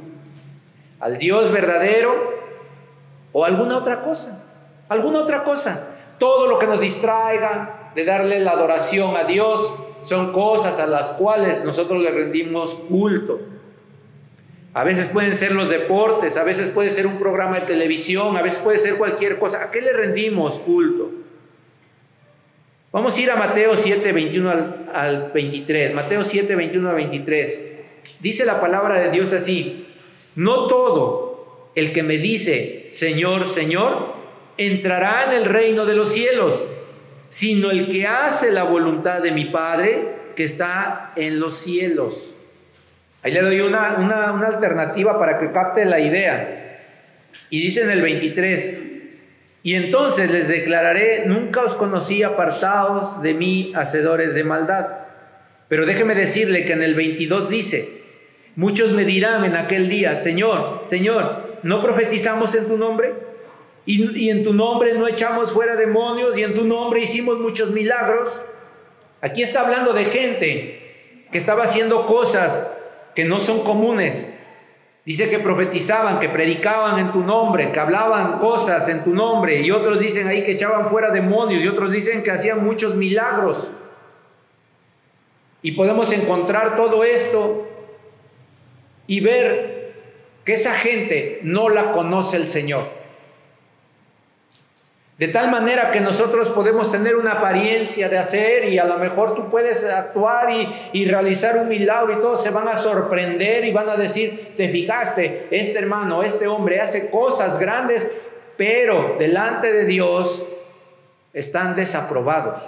¿Al Dios verdadero o alguna otra cosa? ¿Alguna otra cosa? Todo lo que nos distraiga, de darle la adoración a Dios son cosas a las cuales nosotros le rendimos culto. A veces pueden ser los deportes, a veces puede ser un programa de televisión, a veces puede ser cualquier cosa. ¿A qué le rendimos culto? Vamos a ir a Mateo 7, 21 al, al 23. Mateo 7, 21 al 23. Dice la palabra de Dios así, no todo el que me dice, Señor, Señor, entrará en el reino de los cielos sino el que hace la voluntad de mi Padre que está en los cielos. Ahí le doy una, una, alternativa para que capte la idea. Y dice en el 23, y entonces les declararé, nunca os conocí apartados de mí, hacedores de maldad. Pero déjeme decirle que en el 22 dice, muchos me dirán en aquel día, Señor, Señor, ¿no profetizamos en tu nombre? y, en tu nombre no echamos fuera demonios y en tu nombre hicimos muchos milagros. Aquí está hablando de gente que estaba haciendo cosas que no son comunes. Dice que profetizaban, que predicaban en tu nombre, que hablaban cosas en tu nombre. Y otros dicen ahí que echaban fuera demonios y otros dicen que hacían muchos milagros. Y podemos encontrar todo esto y ver que esa gente no la conoce el Señor. De tal manera que nosotros podemos tener una apariencia de hacer y a lo mejor tú puedes actuar y, realizar un milagro y todos se van a sorprender y van a decir, te fijaste, este hermano, este hombre hace cosas grandes, pero delante de Dios están desaprobados.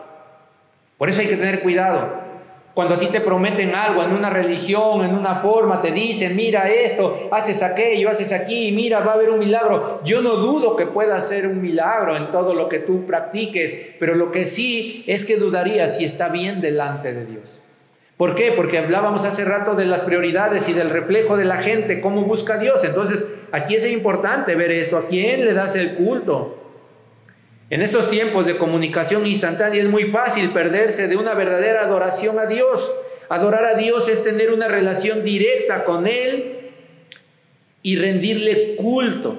Por eso hay que tener cuidado. Cuando a ti te prometen algo en una religión, en una forma, te dicen, mira esto, haces aquello, haces aquí, mira, va a haber un milagro. Yo no dudo que pueda ser un milagro en todo lo que tú practiques, pero lo que sí es que dudaría si está bien delante de Dios. ¿Por qué? Porque hablábamos hace rato de las prioridades y del reflejo de la gente, cómo busca Dios. Entonces, aquí es importante ver esto. ¿A quién le das el culto? En estos tiempos de comunicación instantánea es muy fácil perderse de una verdadera adoración a Dios. Adorar a Dios es tener una relación directa con Él y rendirle culto.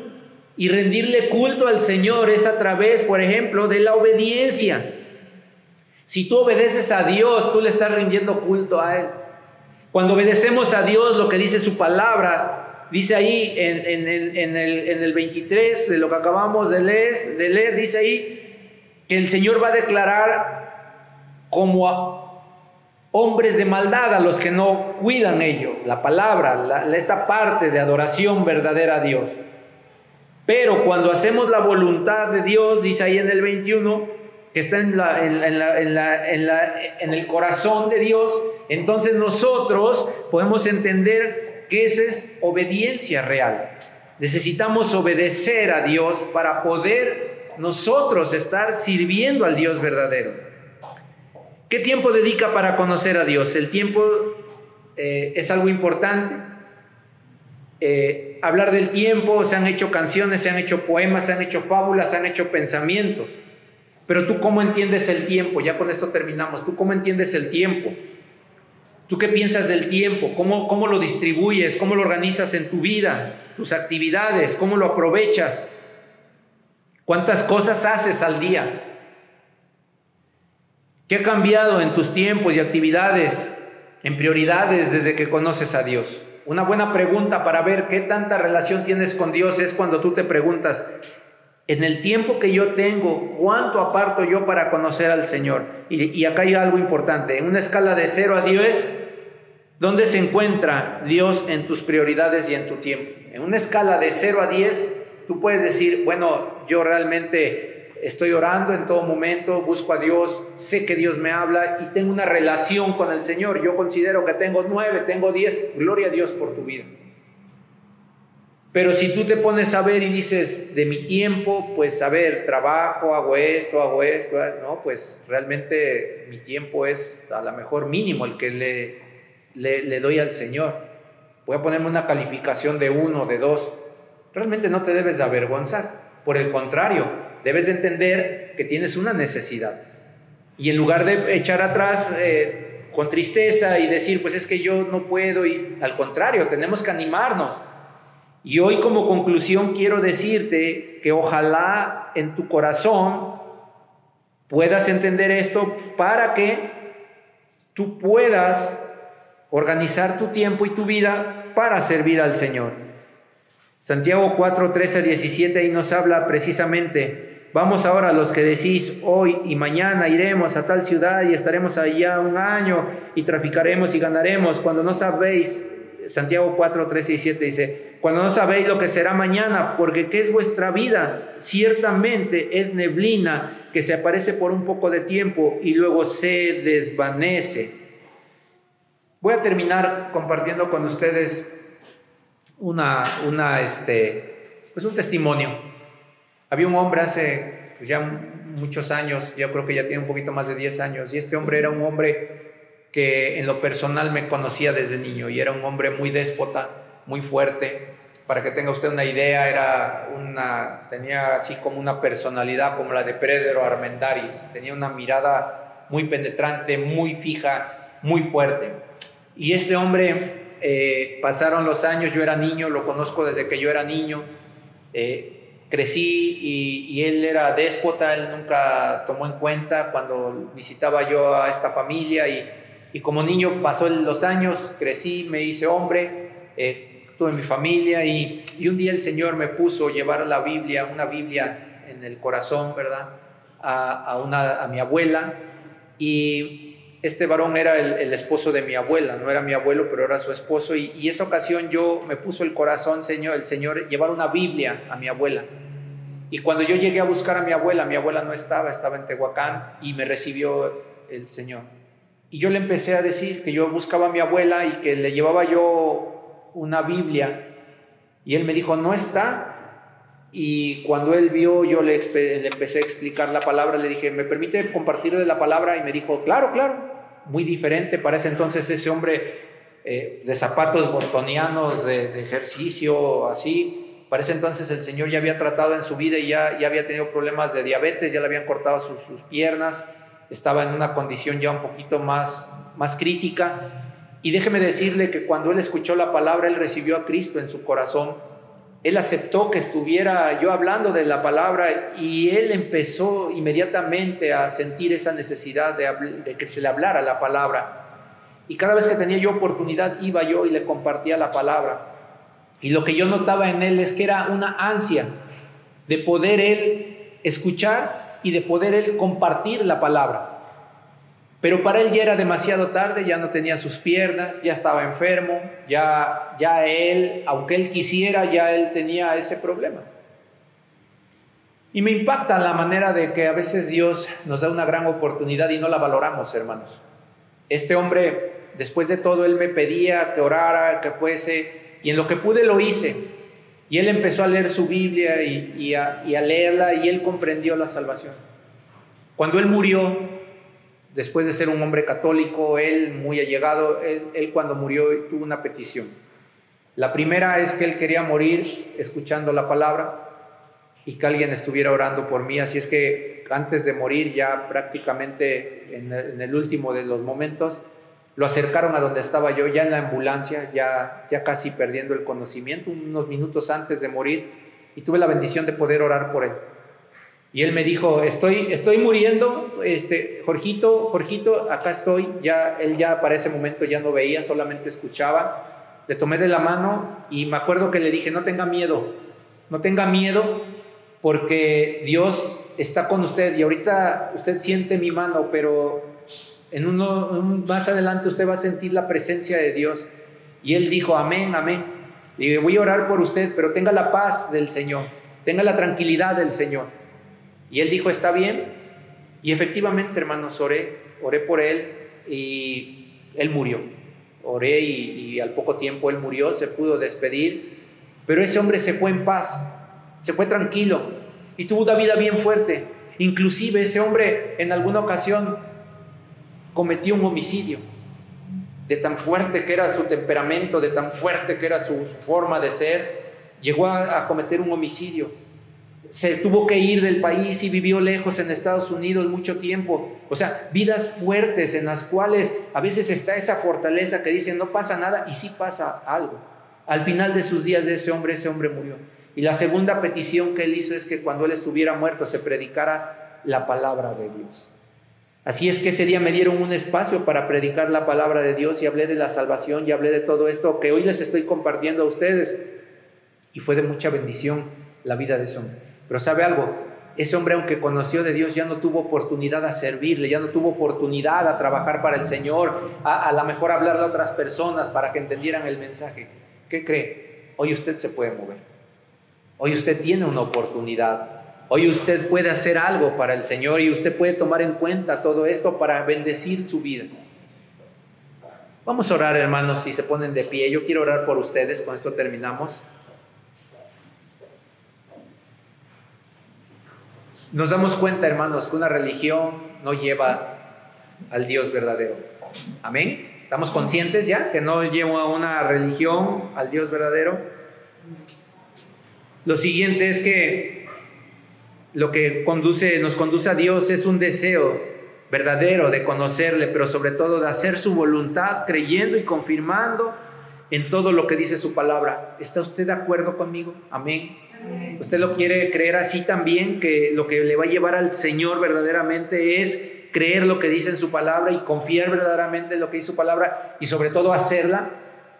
Y rendirle culto al Señor es a través, por ejemplo, de la obediencia. Si tú obedeces a Dios, tú le estás rindiendo culto a Él. Cuando obedecemos a Dios, lo que dice su palabra, dice ahí en, el, 23 de lo que acabamos de leer, dice ahí que el Señor va a declarar como hombres de maldad a los que no cuidan ello, la palabra, esta parte de adoración verdadera a Dios. Pero cuando hacemos la voluntad de Dios, dice ahí en el 21, que está en, en, el corazón de Dios, entonces nosotros podemos entender que esa es obediencia real. Necesitamos obedecer a Dios para poder nosotros estar sirviendo al Dios verdadero. ¿Qué tiempo dedica para conocer a Dios? El tiempo eh, es algo importante. Eh, hablar del tiempo, se han hecho canciones, se han hecho poemas, se han hecho fábulas, se han hecho pensamientos. Pero tú cómo entiendes el tiempo, ya con esto terminamos, tú cómo entiendes el tiempo. ¿Tú qué piensas del tiempo? ¿Cómo, ¿Cómo lo distribuyes? ¿Cómo lo organizas en tu vida? ¿Tus actividades? ¿Cómo lo aprovechas? ¿Cuántas cosas haces al día? ¿Qué ha cambiado en tus tiempos y actividades, en prioridades desde que conoces a Dios? Una buena pregunta para ver qué tanta relación tienes con Dios es cuando tú te preguntas, en el tiempo que yo tengo, ¿cuánto aparto yo para conocer al Señor? Y, acá hay algo importante. En una escala de 0 a 10, ¿dónde se encuentra Dios en tus prioridades y en tu tiempo? En una escala de 0 a 10, tú puedes decir, bueno, yo realmente estoy orando en todo momento, busco a Dios, sé que Dios me habla y tengo una relación con el Señor. Yo considero que tengo 9, tengo 10. Gloria a Dios por tu vida. Pero si tú te pones a ver y dices, de mi tiempo, pues a ver, trabajo, hago esto, hago esto, ah, no, pues realmente mi tiempo es a lo mejor mínimo el que le, le, doy al Señor. Voy a ponerme una calificación de uno, de dos. Realmente no te debes avergonzar. Por el contrario, debes entender que tienes una necesidad. Y en lugar de echar atrás eh, con tristeza y decir, pues es que yo no puedo, y al contrario, tenemos que animarnos y hoy como conclusión quiero decirte que ojalá en tu corazón puedas entender esto para que tú puedas organizar tu tiempo y tu vida para servir al Señor. Santiago 4, 13 17 ahí nos habla precisamente, vamos ahora los que decís hoy y mañana iremos a tal ciudad y estaremos allá un año y traficaremos y ganaremos cuando no sabéis Santiago 4, 13 y 7 dice, cuando no sabéis lo que será mañana, porque ¿qué es vuestra vida? Ciertamente es neblina que se aparece por un poco de tiempo y luego se desvanece. Voy a terminar compartiendo con ustedes una, una, este, pues un testimonio. Había un hombre hace pues ya muchos años, yo creo que ya tiene un poquito más de 10 años, y este hombre era un hombre que en lo personal me conocía desde niño y era un hombre muy déspota, muy fuerte. Para que tenga usted una idea, era una, tenía así como una personalidad como la de Pedro Armendaris, tenía una mirada muy penetrante, muy fija, muy fuerte. Y este hombre, eh, pasaron los años, yo era niño, lo conozco desde que yo era niño, eh, crecí y, y, él era déspota, él nunca tomó en cuenta cuando visitaba yo a esta familia y y como niño pasó los años, crecí, me hice hombre, eh, tuve mi familia y, un día el Señor me puso llevar la Biblia, una Biblia en el corazón, ¿verdad? A, una, a mi abuela. Y este varón era el, esposo de mi abuela, no era mi abuelo, pero era su esposo. Y, y, esa ocasión yo me puso el corazón, Señor, el Señor, llevar una Biblia a mi abuela. Y cuando yo llegué a buscar a mi abuela, mi abuela no estaba, estaba en Tehuacán y me recibió el Señor. Y yo le empecé a decir que yo buscaba a mi abuela y que le llevaba yo una Biblia. Y él me dijo, no está. Y cuando él vio, yo le, empecé a explicar la palabra, le dije, ¿me permite compartir de la palabra? Y me dijo, claro, claro. Muy diferente. Para ese entonces ese hombre eh, de zapatos bostonianos, de, ejercicio, así. Para ese entonces el Señor ya había tratado en su vida y ya, ya había tenido problemas de diabetes, ya le habían cortado sus, sus piernas estaba en una condición ya un poquito más, más crítica. Y déjeme decirle que cuando él escuchó la palabra, él recibió a Cristo en su corazón él aceptó que estuviera yo hablando de la palabra y él empezó inmediatamente a sentir esa necesidad de, de, que se le hablara la palabra. Y cada vez que tenía yo oportunidad iba yo y le compartía la palabra. Y lo que yo notaba en él es que era una ansia de poder él escuchar y de poder él compartir la palabra. Pero para él ya era demasiado tarde, ya no tenía sus piernas, ya estaba enfermo, ya, ya él, aunque él quisiera, ya él tenía ese problema. Y me impacta la manera de que a veces Dios nos da una gran oportunidad y no la valoramos, hermanos. Este hombre, después de todo, él me pedía que orara, que fuese, y en lo que pude lo hice. Y él empezó a leer su Biblia y, y, a, y a leerla y él comprendió la salvación. Cuando él murió, después de ser un hombre católico, él muy allegado, él, cuando murió tuvo una petición. La primera es que él quería morir escuchando la palabra y que alguien estuviera orando por mí. Así es que antes de morir, ya prácticamente en el, último de los momentos, lo acercaron a donde estaba yo, ya en la ambulancia, ya, ya casi perdiendo el conocimiento, unos minutos antes de morir, y tuve la bendición de poder orar por él. Y él me dijo, estoy, estoy muriendo, este, Jorgito, Jorgito, acá estoy. Ya, él ya para ese momento ya no veía, solamente escuchaba. Le tomé de la mano y me acuerdo que le dije, no tenga miedo, no tenga miedo porque Dios está con usted y ahorita usted siente mi mano, pero en uno, más adelante usted va a sentir la presencia de Dios. Y él dijo, amén, amén. Y voy a orar por usted, pero tenga la paz del Señor, tenga la tranquilidad del Señor. Y él dijo, está bien. Y efectivamente, hermanos, oré, oré por él y él murió. Oré y, al poco tiempo él murió, se pudo despedir. Pero ese hombre se fue en paz, se fue tranquilo y tuvo una vida bien fuerte. Inclusive ese hombre en alguna ocasión cometió un homicidio. De tan fuerte que era su temperamento, de tan fuerte que era su, forma de ser, llegó a cometer un homicidio se tuvo que ir del país y vivió lejos en Estados Unidos mucho tiempo. O sea, vidas fuertes en las cuales a veces está esa fortaleza que dice no pasa nada y sí pasa algo. Al final de sus días de ese hombre, ese hombre murió. Y la segunda petición que él hizo es que cuando él estuviera muerto se predicara la palabra de Dios. Así es que ese día me dieron un espacio para predicar la palabra de Dios y hablé de la salvación y hablé de todo esto que hoy les estoy compartiendo a ustedes. Y fue de mucha bendición la vida de ese hombre. Pero sabe algo, ese hombre aunque conoció de Dios ya no tuvo oportunidad a servirle, ya no tuvo oportunidad a trabajar para el Señor, a, a lo mejor hablarle a otras personas para que entendieran el mensaje. ¿Qué cree? Hoy usted se puede mover. Hoy usted tiene una oportunidad. Hoy usted puede hacer algo para el Señor y usted puede tomar en cuenta todo esto para bendecir su vida. Vamos a orar, hermanos, si se ponen de pie. Yo quiero orar por ustedes. Con esto terminamos. Nos damos cuenta, hermanos, que una religión no lleva al Dios verdadero. Amén. ¿Estamos conscientes ya que no lleva una religión al Dios verdadero? Lo siguiente es que lo que conduce, nos conduce a Dios es un deseo verdadero de conocerle, pero sobre todo de hacer su voluntad, creyendo y confirmando en todo lo que dice su palabra. ¿Está usted de acuerdo conmigo? Amén. ¿Usted lo quiere creer así también? Que lo que le va a llevar al Señor verdaderamente es creer lo que dice en su palabra y confiar verdaderamente en lo que dice su palabra y sobre todo hacerla.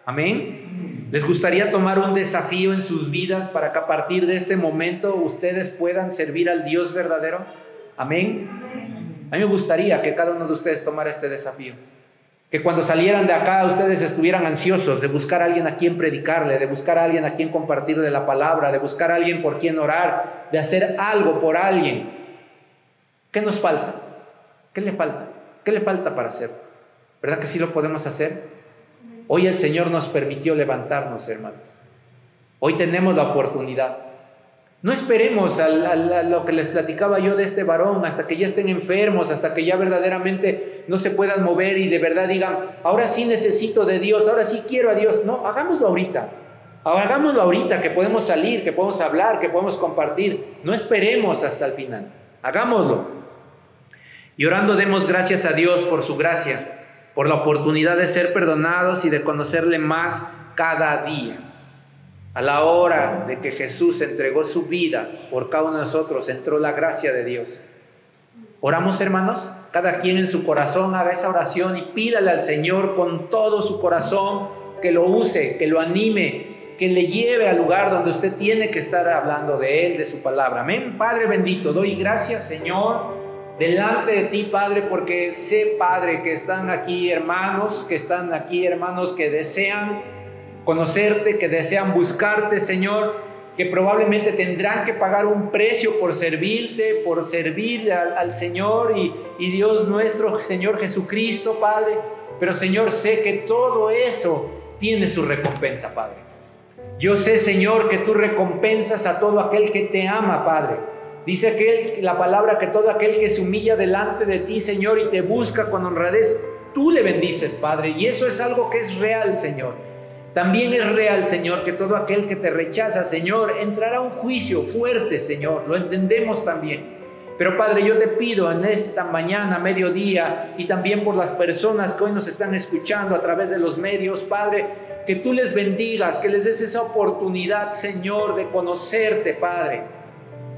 Amén. ¿Les gustaría tomar un desafío en sus vidas para que a partir de este momento ustedes puedan servir al Dios verdadero? Amén. A mí me gustaría que cada uno de ustedes tomara este desafío. Que cuando salieran de acá ustedes estuvieran ansiosos de buscar a alguien a quien predicarle, de buscar a alguien a quien compartir de la palabra, de buscar a alguien por quien orar, de hacer algo por alguien. ¿Qué nos falta? ¿Qué le falta? ¿Qué le falta para hacer? ¿Verdad que sí lo podemos hacer? Hoy el Señor nos permitió levantarnos, hermanos. Hoy tenemos la oportunidad. No esperemos a, lo que les platicaba yo de este varón hasta que ya estén enfermos, hasta que ya verdaderamente no se puedan mover y de verdad digan, ahora sí necesito de Dios, ahora sí quiero a Dios. No, hagámoslo ahorita. Hagámoslo ahorita, que podemos salir, que podemos hablar, que podemos compartir. No esperemos hasta el final. Hagámoslo. Y orando demos gracias a Dios por su gracia, por la oportunidad de ser perdonados y de conocerle más cada día. A la hora de que Jesús entregó su vida por cada uno de nosotros, entró la gracia de Dios. Oramos, hermanos, cada quien en su corazón haga esa oración y pídale al Señor con todo su corazón que lo use, que lo anime, que le lleve al lugar donde usted tiene que estar hablando de Él, de su palabra. Amén. Padre bendito, doy gracias, Señor, delante de ti, Padre, porque sé, Padre, que están aquí hermanos, que están aquí hermanos que desean conocerte, que desean buscarte, Señor que probablemente tendrán que pagar un precio por servirte, por servir al, Señor y, Dios nuestro, Señor Jesucristo, Padre. Pero Señor, sé que todo eso tiene su recompensa, Padre. Yo sé, Señor, que tú recompensas a todo aquel que te ama, Padre. Dice que la palabra que todo aquel que se humilla delante de ti, Señor, y te busca con honradez, tú le bendices, Padre. Y eso es algo que es real, Señor. También es real, Señor, que todo aquel que te rechaza, Señor, entrará a un juicio fuerte, Señor. Lo entendemos también. Pero Padre, yo te pido en esta mañana, mediodía, y también por las personas que hoy nos están escuchando a través de los medios, Padre, que tú les bendigas, que les des esa oportunidad, Señor, de conocerte, Padre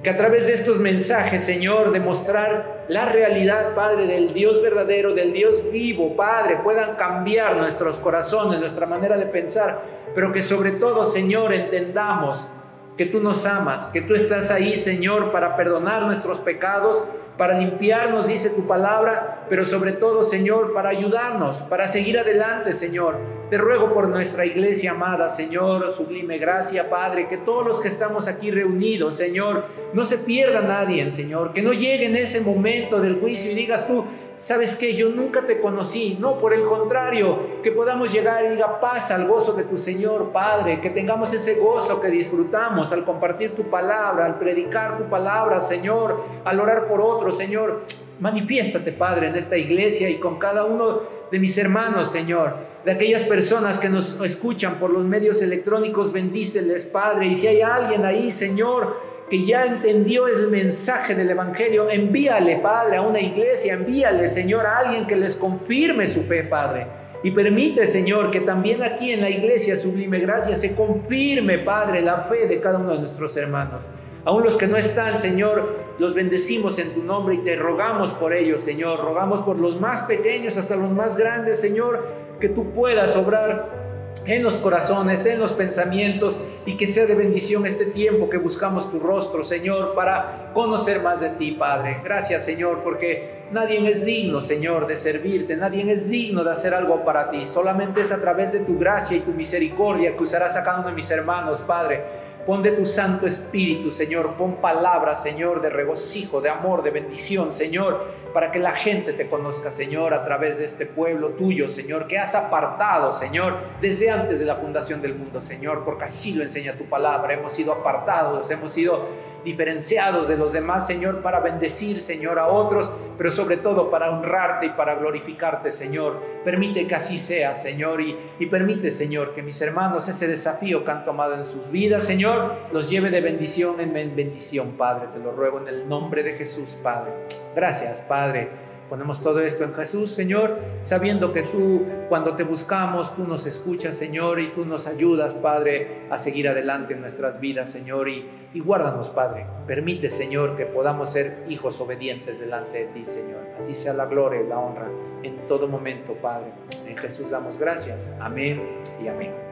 que a través de estos mensajes, Señor, demostrar la realidad, Padre, del Dios verdadero, del Dios vivo, Padre, puedan cambiar nuestros corazones, nuestra manera de pensar, pero que sobre todo, Señor, entendamos que tú nos amas, que tú estás ahí, Señor, para perdonar nuestros pecados, para limpiarnos, dice tu palabra, pero sobre todo, Señor, para ayudarnos, para seguir adelante, Señor. Te ruego por nuestra iglesia amada, Señor, sublime gracia, Padre, que todos los que estamos aquí reunidos, Señor, no se pierda nadie, Señor, que no llegue en ese momento del juicio y digas tú, ¿sabes qué? Yo nunca te conocí. No, por el contrario, que podamos llegar y diga paz al gozo de tu Señor, Padre, que tengamos ese gozo que disfrutamos al compartir tu palabra, al predicar tu palabra, Señor, al orar por otros, Señor. Manifiéstate, Padre, en esta iglesia y con cada uno de mis hermanos, Señor, de aquellas personas que nos escuchan por los medios electrónicos, bendíceles, Padre. Y si hay alguien ahí, Señor, que ya entendió el mensaje del Evangelio, envíale, Padre, a una iglesia, envíale, Señor, a alguien que les confirme su fe, Padre. Y permite, Señor, que también aquí en la iglesia Sublime Gracia se confirme, Padre, la fe de cada uno de nuestros hermanos. Aún los que no están, Señor, los bendecimos en tu nombre y te rogamos por ellos, Señor. Rogamos por los más pequeños hasta los más grandes, Señor, que tú puedas obrar en los corazones, en los pensamientos y que sea de bendición este tiempo que buscamos tu rostro, Señor, para conocer más de ti, Padre. Gracias, Señor, porque nadie es digno, Señor, de servirte, nadie es digno de hacer algo para ti. Solamente es a través de tu gracia y tu misericordia que usarás a cada uno de mis hermanos, Padre Pon de tu Santo Espíritu, Señor. Pon palabras, Señor, de regocijo, de amor, de bendición, Señor, para que la gente te conozca, Señor, a través de este pueblo tuyo, Señor, que has apartado, Señor, desde antes de la fundación del mundo, Señor, porque así lo enseña tu palabra. Hemos sido apartados, hemos sido diferenciados de los demás, Señor, para bendecir, Señor, a otros, pero sobre todo para honrarte y para glorificarte, Señor. Permite que así sea, Señor, y, y permite, Señor, que mis hermanos ese desafío que han tomado en sus vidas, Señor, los lleve de bendición en bendición, Padre. Te lo ruego en el nombre de Jesús, Padre. Gracias, Padre Ponemos todo esto en Jesús, Señor, sabiendo que tú, cuando te buscamos, tú nos escuchas, Señor, y tú nos ayudas, Padre, a seguir adelante en nuestras vidas, Señor, y, y guárdanos, Padre. Permite, Señor, que podamos ser hijos obedientes delante de ti, Señor. A ti sea la gloria y la honra en todo momento, Padre. En Jesús damos gracias. Amén y amén.